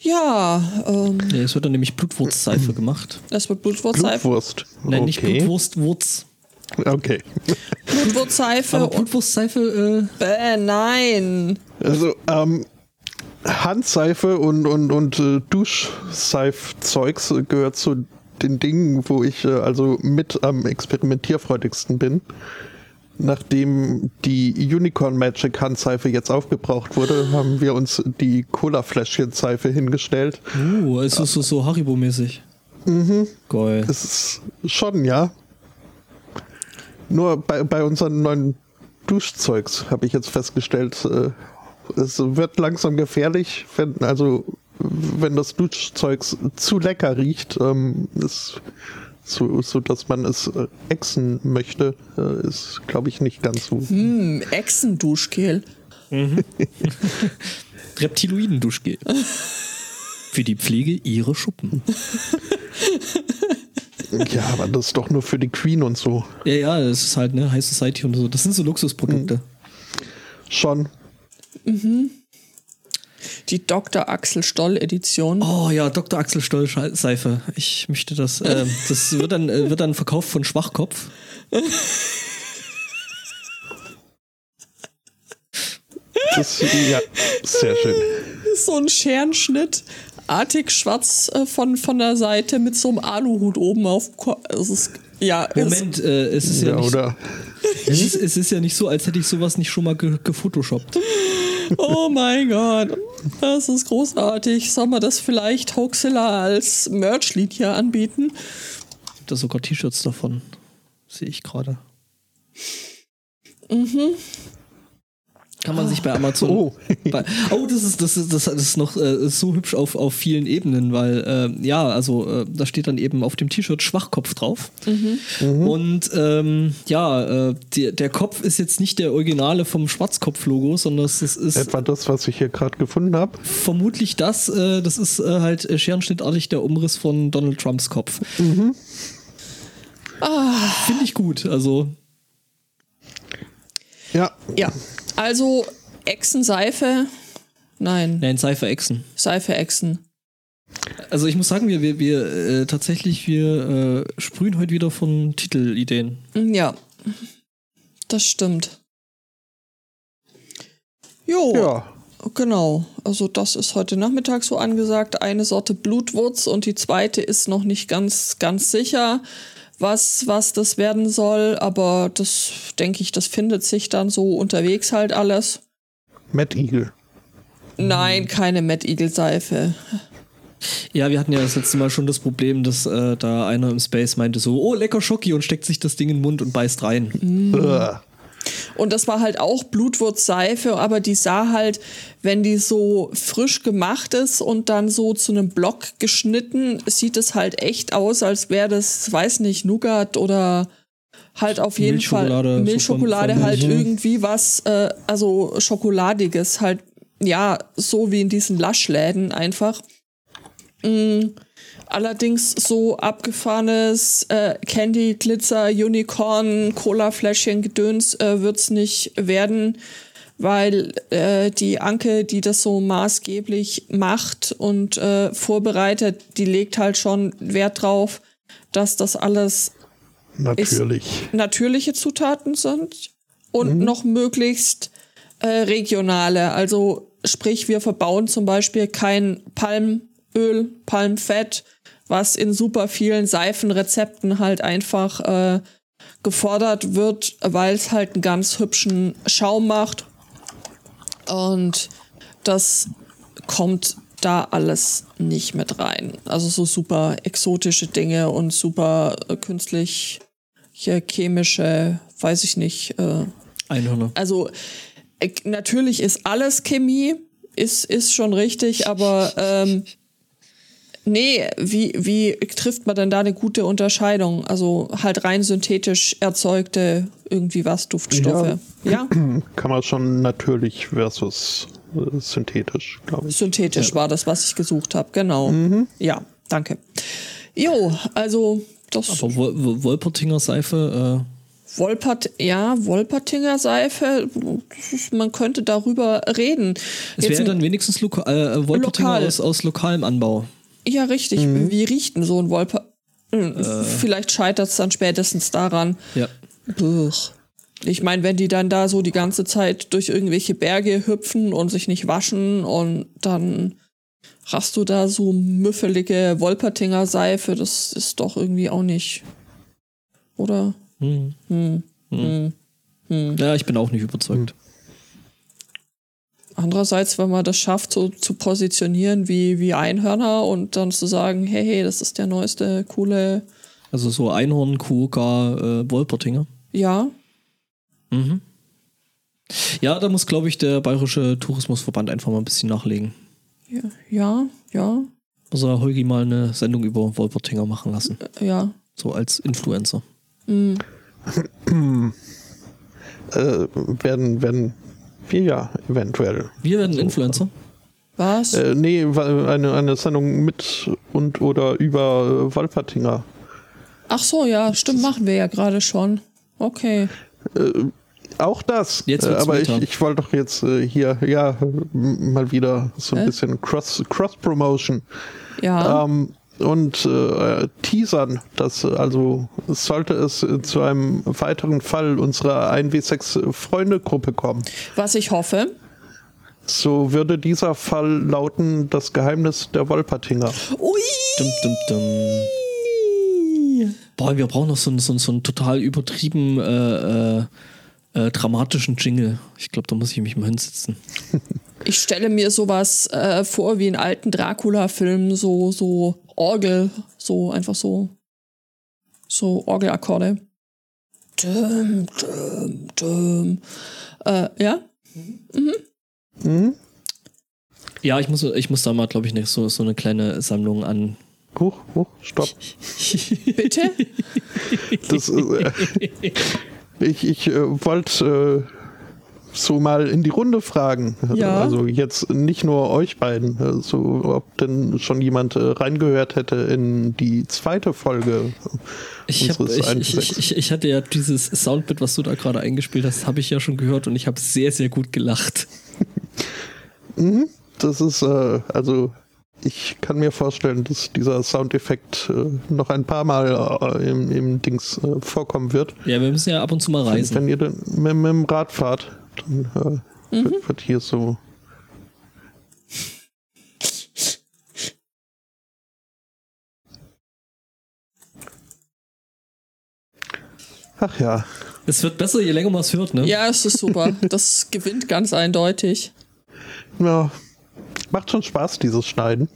Ja, ähm. Nee, es wird dann nämlich Blutwurstseife gemacht. Es wird Blutwurstseife. Blutwurst. Nein, okay. nicht Blutwurst, Wurz. Okay. Blutwurstseife. Aber Blutwurstseife, äh. Bäh, nein. Also, ähm, Handseife und, und, und äh, Duschseif-Zeugs gehört zu den Dingen, wo ich äh, also mit am experimentierfreudigsten bin. Nachdem die Unicorn Magic Handseife jetzt aufgebraucht wurde, haben wir uns die Cola-Fläschchen-Seife hingestellt. Uh, ist das so, so Haribo-mäßig? Mhm. Geil. Das ist schon, ja. Nur bei, bei unseren neuen Duschzeugs habe ich jetzt festgestellt, äh, es wird langsam gefährlich, wenn, also, wenn das Duschzeug zu lecker riecht, ähm, ist so, so dass man es äh, exen möchte, äh, ist, glaube ich, nicht ganz so. Hm, Echsen-Duschgel. Mhm. Reptiloiden-Duschgel. für die Pflege ihrer Schuppen. ja, aber das ist doch nur für die Queen und so. Ja, ja, das ist halt, ne, High Society und so. Das sind so Luxusprodukte. Schon. Mhm. Die Dr. Axel Stoll Edition. Oh ja, Dr. Axel Stoll Seife. Ich möchte das. Äh, das wird dann, äh, wird dann verkauft von Schwachkopf. Das, ja, sehr schön. So ein Scherenschnitt, artig schwarz äh, von, von der Seite mit so einem Aluhut oben auf dem Kopf. Ja, Moment, äh, es ist ja, ja nicht, oder? Es ist, es ist ja nicht so, als hätte ich sowas nicht schon mal ge gefotoshoppt. Oh mein Gott, das ist großartig. Soll man das vielleicht Hoaxilla als Merch-Lied hier anbieten? Da sogar T-Shirts davon. Sehe ich gerade. Mhm. Kann man sich bei Amazon. Oh, bei, oh das, ist, das, ist, das ist noch äh, so hübsch auf, auf vielen Ebenen, weil äh, ja, also äh, da steht dann eben auf dem T-Shirt Schwachkopf drauf. Mhm. Mhm. Und ähm, ja, äh, die, der Kopf ist jetzt nicht der Originale vom Schwarzkopf-Logo, sondern es ist. Etwa das, was ich hier gerade gefunden habe? Vermutlich das. Äh, das ist äh, halt scherenschnittartig der Umriss von Donald Trumps Kopf. Mhm. Ah. Finde ich gut. Also. Ja. Ja. Also Echsenseife. Nein. Nein, Seife Echsen. Seife Echsen. Also ich muss sagen, wir, wir, wir äh, tatsächlich, wir äh, sprühen heute wieder von Titelideen. Ja. Das stimmt. Jo. Ja. Genau. Also das ist heute Nachmittag so angesagt. Eine Sorte Blutwurz und die zweite ist noch nicht ganz, ganz sicher was, was das werden soll, aber das denke ich, das findet sich dann so unterwegs halt alles. Mad Eagle. Nein, keine Mad Eagle Seife. Ja, wir hatten ja das letzte Mal schon das Problem, dass äh, da einer im Space meinte so, oh, lecker Schocki und steckt sich das Ding in den Mund und beißt rein. Mm. Und das war halt auch Blutwurzseife, aber die sah halt, wenn die so frisch gemacht ist und dann so zu einem Block geschnitten, sieht es halt echt aus, als wäre das, weiß nicht, Nougat oder halt auf jeden Fall Milchschokolade so von, von halt irgendwie was, äh, also Schokoladiges, halt, ja, so wie in diesen Laschläden einfach. Mm. Allerdings so abgefahrenes äh, Candy, Glitzer, Unicorn, Cola-Fläschchen, Gedöns äh, es nicht werden, weil äh, die Anke, die das so maßgeblich macht und äh, vorbereitet, die legt halt schon Wert drauf, dass das alles Natürlich. natürliche Zutaten sind und mhm. noch möglichst äh, regionale. Also sprich, wir verbauen zum Beispiel kein Palmöl, Palmfett, was in super vielen Seifenrezepten halt einfach äh, gefordert wird, weil es halt einen ganz hübschen Schaum macht. Und das kommt da alles nicht mit rein. Also so super exotische Dinge und super äh, künstlich chemische, weiß ich nicht. Äh, Einhörner. Also äh, natürlich ist alles Chemie, ist, ist schon richtig, aber ähm, nee, wie, wie trifft man denn da eine gute Unterscheidung? Also halt rein synthetisch erzeugte irgendwie was, Duftstoffe. Ja? ja? Kann man schon natürlich versus äh, synthetisch, glaube ich. Synthetisch ja. war das, was ich gesucht habe, genau. Mhm. Ja, danke. Jo, also das. Aber Wolpertinger Seife, äh Wolpert, ja, Wolpertinger Seife, man könnte darüber reden. Es wäre dann wenigstens Loka äh, Wolpertinger lokal. aus, aus lokalem Anbau. Ja, richtig. Mhm. Wie riecht denn so ein Wolper? Hm, äh. Vielleicht scheitert es dann spätestens daran. Ja. Buch. Ich meine, wenn die dann da so die ganze Zeit durch irgendwelche Berge hüpfen und sich nicht waschen und dann hast du da so müffelige Wolpertinger Seife, das ist doch irgendwie auch nicht. Oder? Hm. Hm. Hm. hm. Ja, ich bin auch nicht überzeugt. Andererseits, wenn man das schafft, so zu positionieren wie, wie Einhörner und dann zu sagen, hey, hey, das ist der neueste, coole. Also so Einhorn, Kuga, äh, Wolpertinger. Ja. Mhm. Ja, da muss, glaube ich, der Bayerische Tourismusverband einfach mal ein bisschen nachlegen. Ja, ja. ja. Muss er Holgi mal eine Sendung über Wolpertinger machen lassen. Äh, ja. So als Influencer. Mhm. äh, werden, werden ja eventuell. Wir werden Influencer? Was? Äh, nee, eine, eine Sendung mit und oder über äh, Wolpertinger. Ach so, ja, stimmt, machen wir ja gerade schon. Okay. Äh, auch das. Jetzt äh, aber ich, ich wollte doch jetzt äh, hier ja mal wieder so ein äh? bisschen Cross, Cross Promotion. Ja. Ähm, und äh, teasern, dass also sollte es zu einem weiteren Fall unserer 1W6 Freunde-Gruppe kommen. Was ich hoffe. So würde dieser Fall lauten: Das Geheimnis der Wolpertinger. Ui! Dum, dum, dum. Boah, wir brauchen noch so, so, so einen total übertrieben äh, äh, äh, dramatischen Jingle. Ich glaube, da muss ich mich mal hinsetzen. Ich stelle mir sowas äh, vor wie in alten Dracula-Filmen, so, so Orgel, so einfach so, so Orgelakkorde. Dum, dum, dum. Äh, ja? Mhm. Mhm. Ja, ich muss, ich muss da mal, glaube ich, nicht so, so eine kleine Sammlung an. Huch, huch, stopp. Bitte? Das, äh, ich ich äh, wollte äh, so mal in die Runde fragen. Ja. Also jetzt nicht nur euch beiden, so also ob denn schon jemand äh, reingehört hätte in die zweite Folge. Ich, hab, ich, ich, ich, ich, hatte ja dieses Soundbit, was du da gerade eingespielt hast, habe ich ja schon gehört und ich habe sehr, sehr gut gelacht. mhm, das ist äh, also ich kann mir vorstellen, dass dieser Soundeffekt äh, noch ein paar Mal äh, im, im, Dings äh, vorkommen wird. Ja, wir müssen ja ab und zu mal reisen. Wenn, wenn ihr dann mit, mit, dem Rad fahrt, dann äh, mhm. wird, wird, hier so. Ach ja. Es wird besser, je länger man es hört, ne? Ja, es ist super. Das gewinnt ganz eindeutig. Ja, Macht schon Spaß, dieses Schneiden.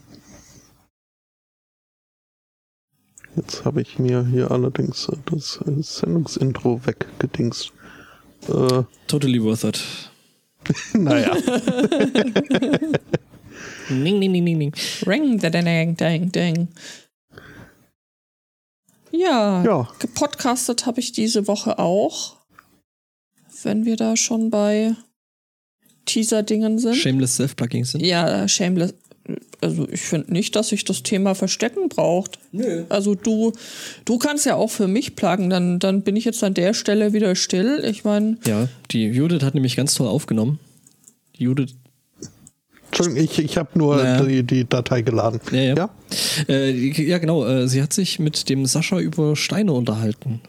Jetzt habe ich mir hier allerdings das Sendungsintro weggedingst. Äh, totally worth it. naja. ning, ning, ning, ning, ning. Ring, da, dang, dang, dang. Ja, ja, gepodcastet habe ich diese Woche auch. Wenn wir da schon bei Teaser-Dingen sind. Shameless Self-Plugging sind? Ja, Shameless. Also ich finde nicht, dass sich das Thema Verstecken braucht. Nö. Also du, du kannst ja auch für mich pluggen, dann, dann bin ich jetzt an der Stelle wieder still. Ich meine. Ja, die Judith hat nämlich ganz toll aufgenommen. Judith Entschuldigung, ich, ich habe nur naja. die, die, Datei geladen. Ja, ja. Ja, äh, ja genau. Äh, sie hat sich mit dem Sascha über Steine unterhalten.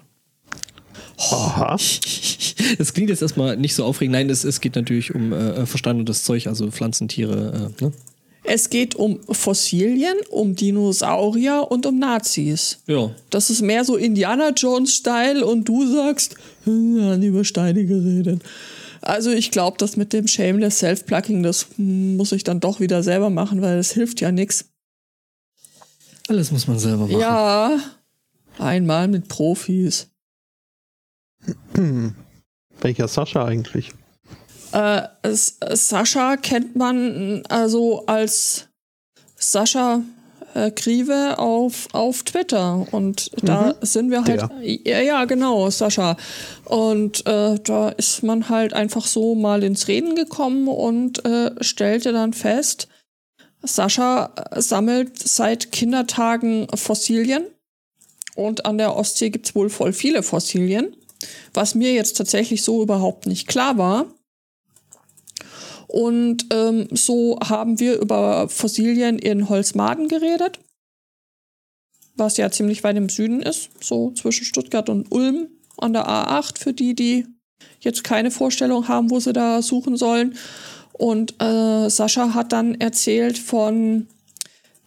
Aha. Es klingt jetzt erstmal nicht so aufregend. Nein, es, es geht natürlich um äh, verstandenes Zeug, also Pflanzen, Tiere. Äh, ne? Es geht um Fossilien, um Dinosaurier und um Nazis. Ja. Das ist mehr so Indiana Jones-Style und du sagst, hm, haben über Steine geredet. Also ich glaube, das mit dem Shameless Self-Plugging, das muss ich dann doch wieder selber machen, weil das hilft ja nichts. Alles muss man selber machen. Ja, einmal mit Profis. Hm. Welcher Sascha eigentlich? Äh, Sascha kennt man also als Sascha äh, Grieve auf, auf Twitter. Und da mhm. sind wir halt. Ja, ja, genau, Sascha. Und äh, da ist man halt einfach so mal ins Reden gekommen und äh, stellte dann fest, Sascha sammelt seit Kindertagen Fossilien. Und an der Ostsee gibt es wohl voll viele Fossilien. Was mir jetzt tatsächlich so überhaupt nicht klar war. Und ähm, so haben wir über Fossilien in Holzmaden geredet, was ja ziemlich weit im Süden ist, so zwischen Stuttgart und Ulm an der A8 für die, die jetzt keine Vorstellung haben, wo sie da suchen sollen. Und äh, Sascha hat dann erzählt von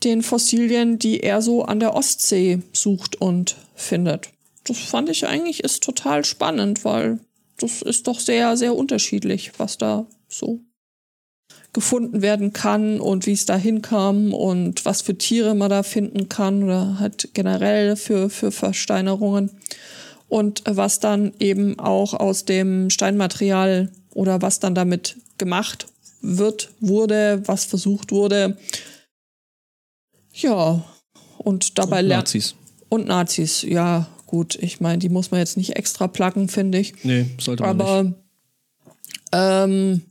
den Fossilien, die er so an der Ostsee sucht und findet. Das fand ich eigentlich ist total spannend, weil das ist doch sehr, sehr unterschiedlich, was da so gefunden werden kann und wie es da hinkam und was für Tiere man da finden kann oder halt generell für, für Versteinerungen und was dann eben auch aus dem Steinmaterial oder was dann damit gemacht wird, wurde, was versucht wurde. Ja, und dabei lernt. Nazis. Und Nazis, ja, gut. Ich meine, die muss man jetzt nicht extra placken, finde ich. Nee, sollte man Aber, nicht. Ähm,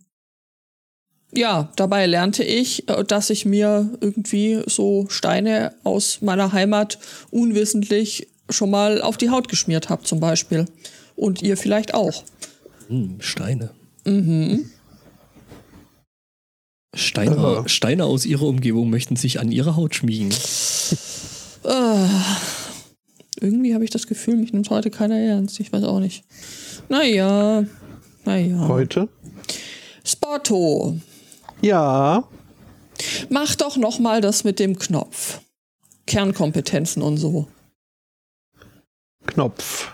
ja, dabei lernte ich, äh, dass ich mir irgendwie so Steine aus meiner Heimat unwissentlich schon mal auf die Haut geschmiert habe, zum Beispiel. Und ihr vielleicht auch. Hm, Steine. Mhm. Steine, Steine aus ihrer Umgebung möchten sich an ihre Haut schmiegen. Äh, irgendwie habe ich das Gefühl, mich nimmt heute keiner ernst. Ich weiß auch nicht. Naja, naja. Heute? Sporto. Ja. Mach doch noch mal das mit dem Knopf. Kernkompetenzen und so. Knopf.